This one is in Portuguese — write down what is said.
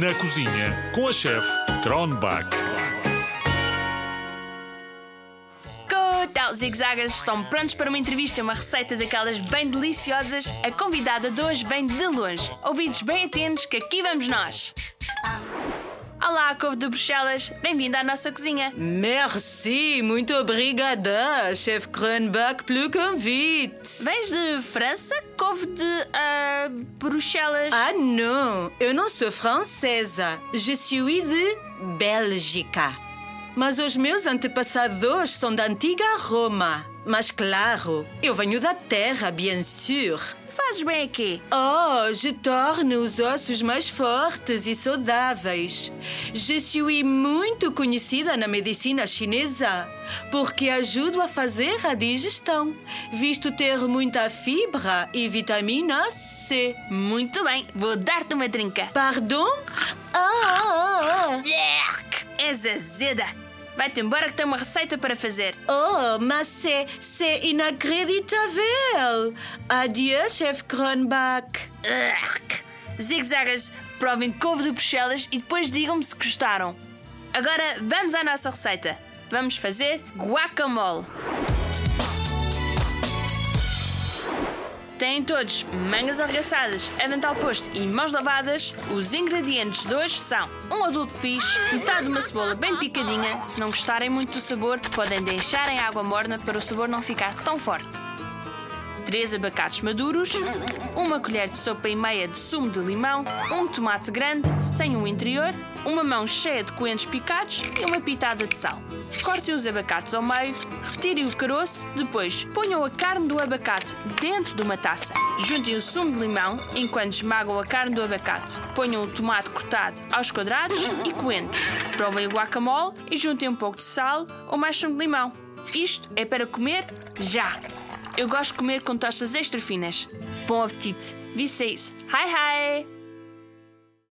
Na cozinha com a chefe Tronbach. Então, zigzaggers estão prontos para uma entrevista, uma receita daquelas bem deliciosas. A convidada de hoje vem de longe. Ouvidos bem atentos que aqui vamos nós. Olá, couve de Bruxelas, bem-vinda à nossa cozinha. Merci, muito obrigada, chef Kronbach, pelo convite. Vens de França, couve de uh, Bruxelas? Ah, não, eu não sou francesa, je suis de Bélgica. Mas os meus antepassados são da antiga Roma. Mas claro, eu venho da terra, bien sûr. Fazes bem aqui? Oh, je torno os ossos mais fortes e saudáveis. Je suis muito conhecida na medicina chinesa porque ajudo a fazer a digestão, visto ter muita fibra e vitamina C. Muito bem, vou dar-te uma trinca. Pardon? Ah! ah, ah. És azeda. Vai-te embora que tenho uma receita para fazer. Oh, mas c'est, c'est inacreditável! Adieu, chef Kronbach. Zigzagas, provem couve de Bruxelas e depois digam-me se gostaram. Agora vamos à nossa receita. Vamos fazer guacamole. Têm todos mangas arregaçadas, avental posto e mãos lavadas. Os ingredientes de hoje são um adulto fixe, metade de uma cebola bem picadinha. Se não gostarem muito do sabor, podem deixar em água morna para o sabor não ficar tão forte. 3 abacates maduros, uma colher de sopa e meia de sumo de limão, um tomate grande, sem o interior, uma mão cheia de coentros picados e uma pitada de sal. Cortem os abacates ao meio, retirem o caroço, depois ponham a carne do abacate dentro de uma taça. Juntem o sumo de limão enquanto esmagam a carne do abacate. Ponham o tomate cortado aos quadrados e coentros. Provem o guacamole e juntem um pouco de sal ou mais sumo de limão. Isto é para comer já! Eu gosto de comer com tostas extra finas. Bom apetite! Vocês! Hi, hi!